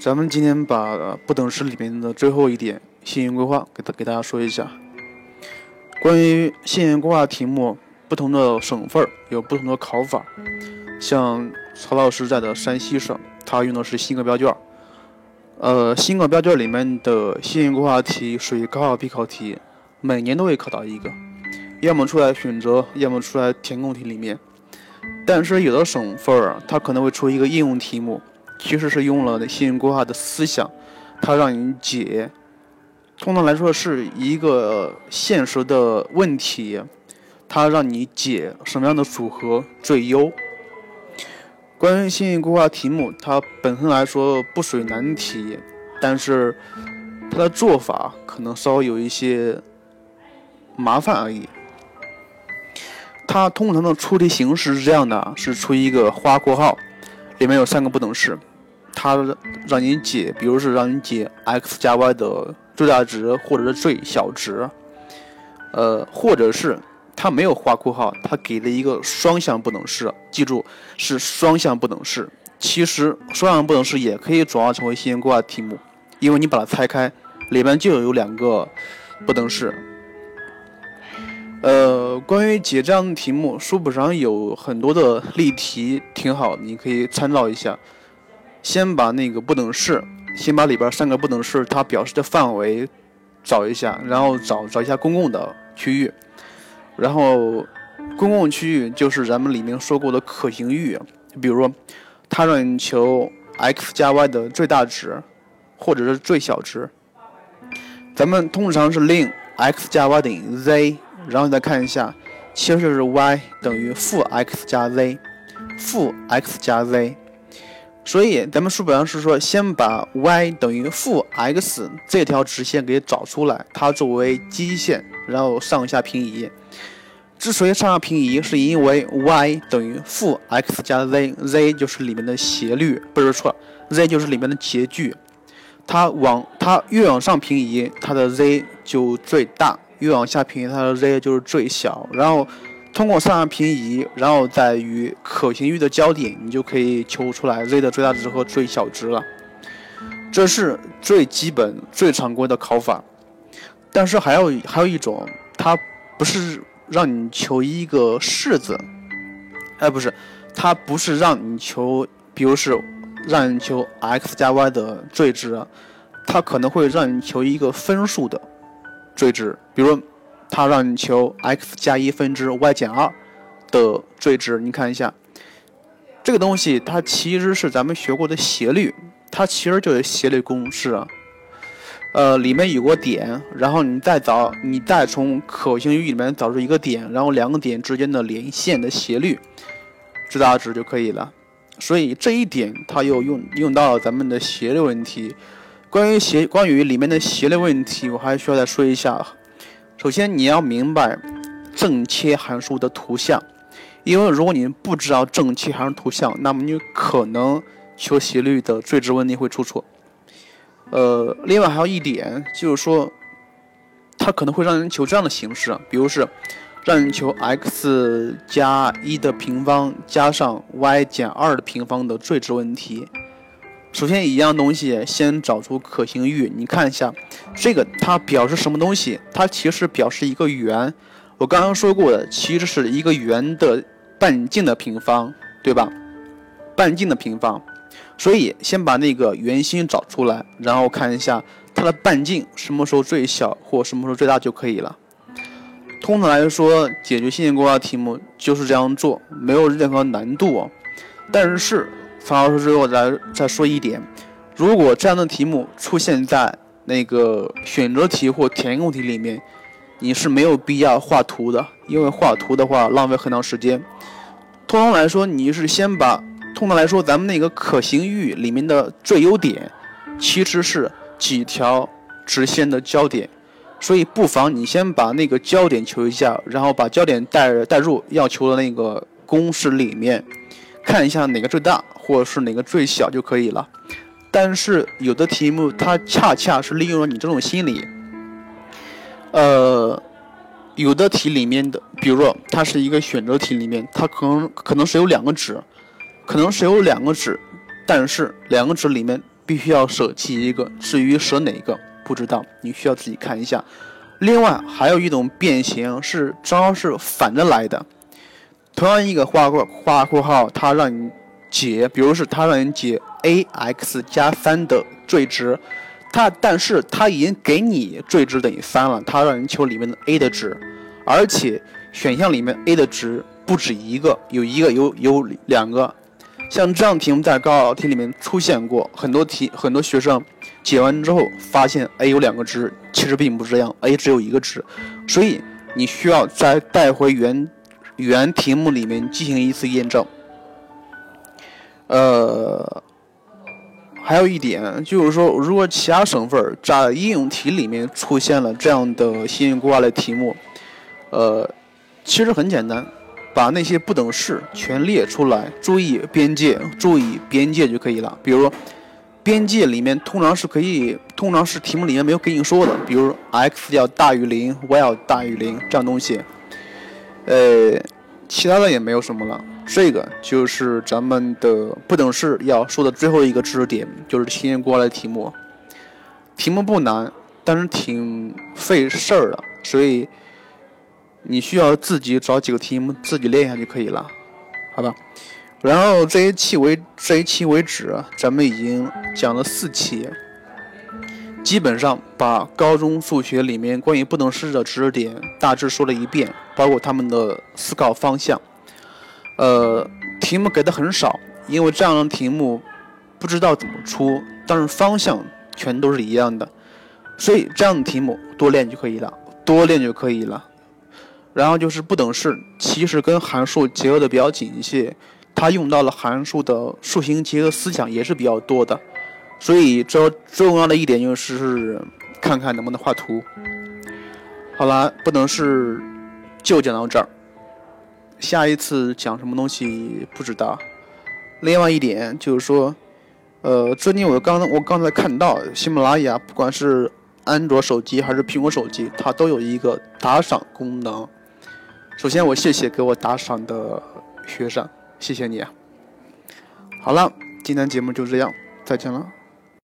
咱们今天把不等式里面的最后一点线性规划给大给大家说一下。关于线性规划题目，不同的省份有不同的考法。像曹老师在的山西省，他用的是新课标卷。呃，新课标卷里面的线性规划题属于高考必考题，每年都会考到一个，要么出来选择，要么出来填空题里面。但是有的省份儿，它可能会出一个应用题目，其实是用了线性规划的思想，它让你解。通常来说是一个现实的问题，它让你解什么样的组合最优。关于线性规划题目，它本身来说不属于难题，但是它的做法可能稍微有一些麻烦而已。它通常的出题形式是这样的：是出一个花括号，里面有三个不等式，它让你解，比如是让你解 x 加 y 的最大值或者是最小值，呃，或者是。它没有画括号，它给了一个双向不等式，记住是双向不等式。其实双向不等式也可以转化成为线性规划题目，因为你把它拆开，里面就有两个不等式。呃，关于解这样的题目，书本上有很多的例题，挺好，你可以参照一下。先把那个不等式，先把里边三个不等式它表示的范围找一下，然后找找一下公共的区域。然后，公共区域就是咱们里面说过的可行域，比如说，它让你求 x 加 y 的最大值，或者是最小值。咱们通常是令 x 加 y 等于 z，然后你再看一下，其实就是 y 等于负 x 加 z，负 x 加 z。所以咱们书本上是说，先把 y 等于负 x 这条直线给找出来，它作为基线，然后上下平移。之所以上下平移，是因为 y 等于负 x 加 z，z 就是里面的斜率，不是错，z 就是里面的截距。它往它越往上平移，它的 z 就最大；越往下平移，它的 z 就是最小。然后通过上下平移，然后再与可行域的交点，你就可以求出来 z 的最大值和最小值了。这是最基本、最常规的考法。但是还有还有一种，它不是。让你求一个式子，哎，不是，它不是让你求，比如是让你求 x 加 y 的最值，它可能会让你求一个分数的最值，比如它让你求 x 加一分之 y 减二的最值，你看一下，这个东西它其实是咱们学过的斜率，它其实就是斜率公式啊。呃，里面有个点，然后你再找，你再从可行域里面找出一个点，然后两个点之间的连线的斜率最大值就可以了。所以这一点它又用用到了咱们的斜率问题。关于斜，关于里面的斜率问题，我还需要再说一下。首先你要明白正切函数的图像，因为如果你不知道正切函数图像，那么你可能求斜率的最值问题会出错。呃，另外还有一点就是说，它可能会让人求这样的形式，比如是让人求 x 加一的平方加上 y 减二的平方的最值问题。首先一样东西，先找出可行域，你看一下这个它表示什么东西？它其实表示一个圆。我刚刚说过的，其实是一个圆的半径的平方，对吧？半径的平方。所以先把那个圆心找出来，然后看一下它的半径什么时候最小或什么时候最大就可以了。通常来说，解决线性规划题目就是这样做，没有任何难度。但是曹老师最后再再说一点：如果这样的题目出现在那个选择题或填空题里面，你是没有必要画图的，因为画图的话浪费很长时间。通常来说，你是先把。通常来说，咱们那个可行域里面的最优点，其实是几条直线的交点，所以不妨你先把那个焦点求一下，然后把焦点带带入要求的那个公式里面，看一下哪个最大或者是哪个最小就可以了。但是有的题目它恰恰是利用了你这种心理，呃，有的题里面的，比如说它是一个选择题里面，它可能可能是有两个值。可能是有两个值，但是两个值里面必须要舍弃一个。至于舍哪个，不知道，你需要自己看一下。另外还有一种变形是正好是反着来的，同样一个画括画括号，它让你解，比如是它让你解 a x 加三的最值，它但是它已经给你最值等于三了，它让你求里面的 a 的值，而且选项里面 a 的值不止一个，有一个有有两个。像这样题目在高考题里面出现过很多题，很多学生解完之后发现 a 有两个值，其实并不是这样，a 只有一个值，所以你需要再带回原原题目里面进行一次验证。呃，还有一点就是说，如果其他省份在应用题里面出现了这样的新型规划类题目，呃，其实很简单。把那些不等式全列出来，注意边界，注意边界就可以了。比如，边界里面通常是可以，通常是题目里面没有给你说的，比如 x 要大于零，y 要大于零这样东西。呃，其他的也没有什么了。这个就是咱们的不等式要说的最后一个知识点，就是新过来的题目。题目不难，但是挺费事儿的，所以。你需要自己找几个题目自己练一下就可以了，好吧？然后这一期为这一期为止，咱们已经讲了四期，基本上把高中数学里面关于不等式的知识点大致说了一遍，包括他们的思考方向。呃，题目给的很少，因为这样的题目不知道怎么出，但是方向全都是一样的，所以这样的题目多练就可以了，多练就可以了。然后就是不等式，其实跟函数结合的比较紧一些，它用到了函数的数形结合思想也是比较多的，所以这最重要的一点就是看看能不能画图。好了，不能是就讲到这儿，下一次讲什么东西不知道。另外一点就是说，呃，最近我刚我刚才看到喜马拉雅，不管是安卓手机还是苹果手机，它都有一个打赏功能。首先，我谢谢给我打赏的学生，谢谢你啊。好了，今天节目就这样，再见了。